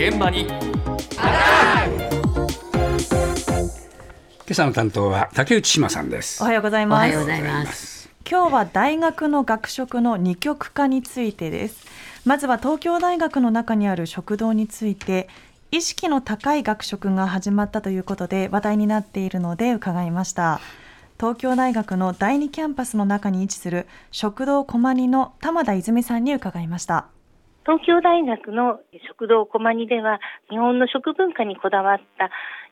現場に今朝の担当は竹内島さんですおはようございます。おはようございます。今日は大学の学食の二極化についてです。まずは東京大学の中にある食堂について、意識の高い学食が始まったということで話題になっているので伺いました。東京大学の第二キャンパスの中に位置する食堂駒二の玉田泉さんに伺いました。東京大学の食堂こまにでは日本の食文化にこだわった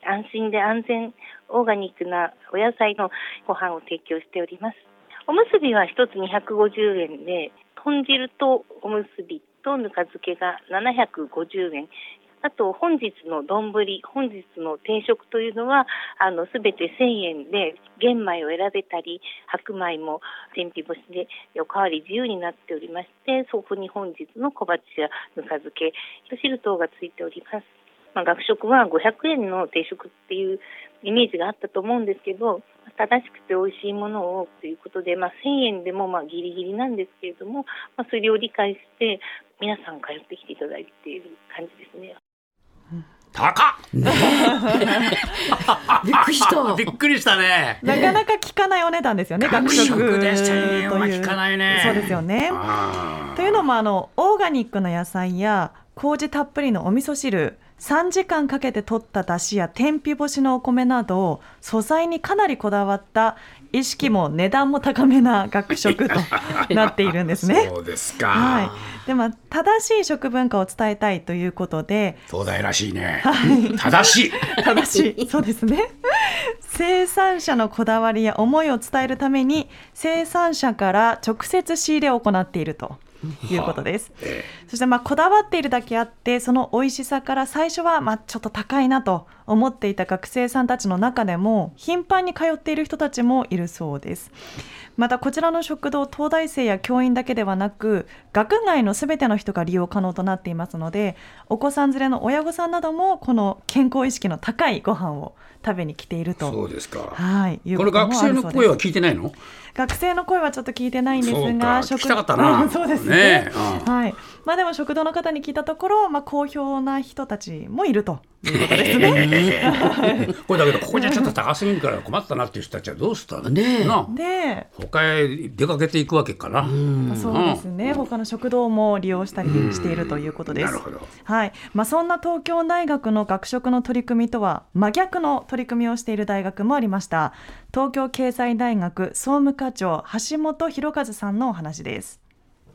安心で安全オーガニックなお野菜のご飯を提供しております。おむすびは1つ250円で、豚汁とおむすびとぬか漬けが750円。あと本日の丼、本日の定食というのは、あの、すべて1000円で、玄米を選べたり、白米も天日干しでおかわり自由になっておりまして、そこに本日の小鉢やぬか漬け、味噌汁等がついております。まあ、学食は500円の定食っていうイメージがあったと思うんですけど、正しくて美味しいものをということで、まあ、1000円でもまあギリギリなんですけれども、まあ、それを理解して、皆さん通ってきていただいている感じですね。高っ。びっくりした。びっくりしたね。なかなか聞かないお値段ですよね、学食で1000円はという聞かないね。そうですよね。というのもあのオーガニックの野菜や麹たっぷりのお味噌汁3時間かけて取った出汁や天日干しのお米など素材にかなりこだわった意識も値段も高めな学食と なっているんですね。そうですか、はい、でまあ正しい食文化を伝えたいということで東大らしいね。正しい。正しい。そうですね。生産者のこだわりや思いを伝えるために生産者から直接仕入れを行っているということです。えそしてまあこだわっているだけあってその美味しさから最初はまあちょっと高いなと思っていた学生さんたちの中でも頻繁に通っている人たちもいるそうです。またこちらの食堂東大生や教員だけではなく学外のすべての人が利用可能となっていますのでお子さん連れの親御さんなどもこの健康意識の高いご飯を食べに来ていると。そうですか。はい、これ学生の声は聞いてないの？学生の声はちょっと聞いてないんですそうか。が、聞きたかったな。う んそうですね。ねえうんはい。まあでも食堂の方に聞いたところ、まあ好評な人たちもいるということですね。これだけどここじゃちょっと高すぎるから困ったなっていう人たちはどうしたの？ねえなで、他へ出かけていくわけかな、まあそうですね。他の食堂も利用したりしているということです。はい。まあそんな東京大学の学食の取り組みとは真逆の取り組みをしている大学もありました。東京経済大学総務課長橋本博和さんのお話です。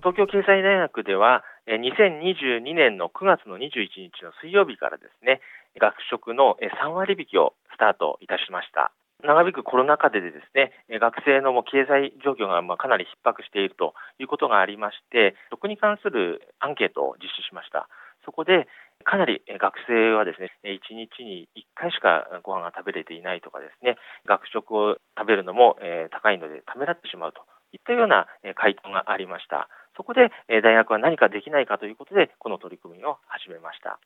東京経済大学では、2022年の9月の21日の水曜日からですね、学食の3割引きをスタートいたしました。長引くコロナ禍でですね、学生のもう経済状況がまあかなり逼迫しているということがありまして、食に関するアンケートを実施しました。そこで、かなり学生はですね、1日に1回しかご飯が食べれていないとかですね、学食を食べるのも高いのでためらってしまうといったような回答がありました。そこで、え大学は何かできないかということで、この取り組みを始めました。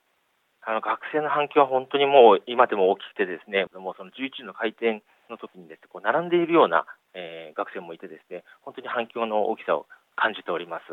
あの学生の反響は本当にもう今でも大きくてですね、もうその11時の開店の時にですね、こう並んでいるような、えー学生もいてですね、本当に反響の大きさを感じております。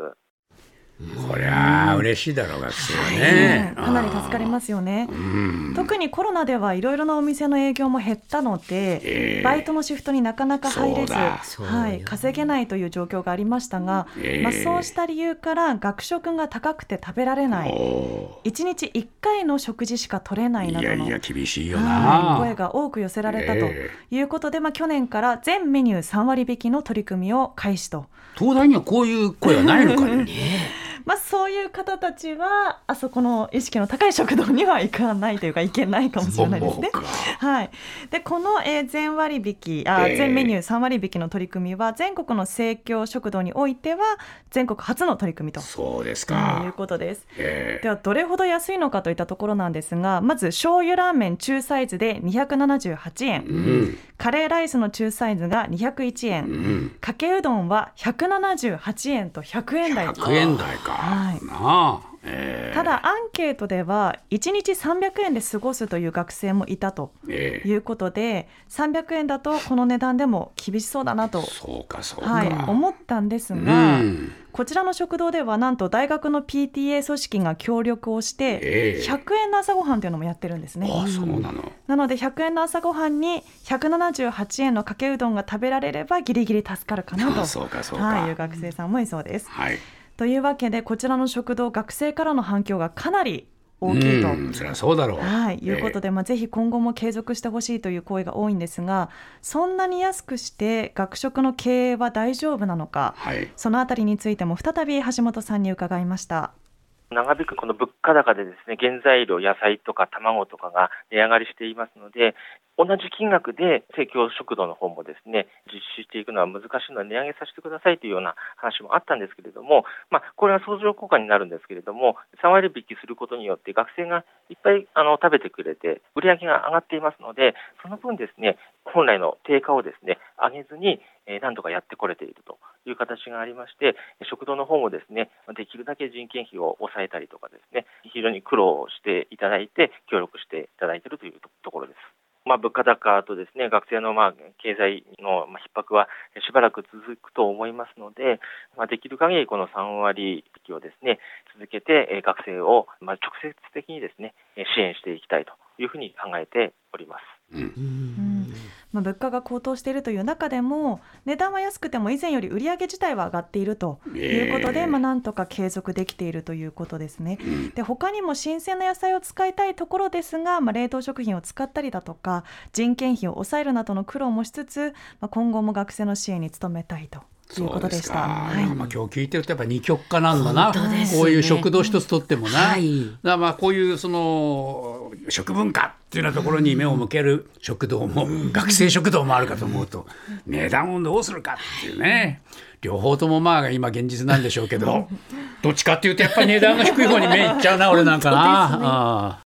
こりゃ嬉しいだろう学生はね、かなり助かりますよね。うん。特にコロナではいろいろなお店の営業も減ったので、ええ。バイトのシフトになかなか入れず、はい、稼げないという状況がありましたが、ええ。まあ、そうした理由から学食が高くて食べられない。お1日1回の食事しか取れないなどのーいや厳しいよはいな声が多く寄せられたとえいうことで、まあ、去年から全メニュー3割引きの取り組みを開始と。東大にはこういう声はないのかね まあ、そういう方たちはあそこの意識の高い食堂には行かないというか行けないかもしれないですね。はい、でこの、えー全割引あ、えー。全メニュー3割引きの取り組みは全国の生協食堂においては全国初の取り組みとそうですいうか、ことです。えではどれほど安いのかといったところなんですがまず醤油ラーメン中サイズで278円、ーうん。カレーライスの中サイズが201円、うん。かけうどんは178円と100円台100円台か、はい。なあ、えー。ただアンケートでは1日300円で過ごすという学生もいたとええ。いうことで300円だとこの値段でも厳しそうだなと、そうかそうか、はい、思ったんですうが、ん。こちらの食堂ではなんと大学の PTA 組織が協力をしてええ。100円の朝ごはんというのもやってるんですね。あそうなの。なので100円の朝ごはんに178円のかけうどんが食べられればギリギリ助かるかなと。あそうかそうか。はい、いう学生さんもいそうです。はいというわけでこちらの食堂学生からの反響がかなり大きいと。うんそりゃそうだろうはい、いうことで、まあ、ぜひ今後も継続してほしいという声が多いんですがそんなに安くして学食の経営は大丈夫なのかはいそのあたりについても再び橋本さんに伺いました。長引くこの物価高でですね、原材料、野菜とか卵とかが値上がりしていますので、同じ金額で提供食堂の方もですね、実施していくのは難しいので値上げさせてくださいというような話もあったんですけれども、まあ、これは相乗効果になるんですけれども、3割引きすることによって学生がいっぱいあの食べてくれて、売り上げが上がっていますので、その分ですね、本来の定価をですね、上げずに、えーなんとかやってこれているという形がありまして、食堂の方もですね、できるだけ人件費を抑えたりとかですね、非常に苦労していただいて、協力していただいているというところです。まあ、物価高とですね、学生のまあ経済のまあ逼迫はしばらく続くと思いますので、まあ、できる限りこの3割引きをですね、続けてえー学生をまあ直接的にですね、えー支援していきたいというふうに考えております。うんまあ、物価が高騰しているという中でも値段は安くても以前より売り上げ自体は上がっているということで、ええまあ、なんとか継続できているということですね。うん。で他にも新鮮な野菜を使いたいところですが、まあ、冷凍食品を使ったりだとか人件費を抑えるなどの苦労もしつつ、まあ、今後も学生の支援に努めたいということでした。はい。まあ今日聞いてるとやっぱ二極化なんだな、ね。こういう食堂一つとってもな、はい。だまあこういうその食文化っていうようなところに目を向ける食堂も、学生食堂もあるかと思うと値段をどうするかっていうね。両方ともまあ今現実なんでしょうけどどっちかっていうとやっぱり値段が低い方に目いっちゃうな俺なんかな。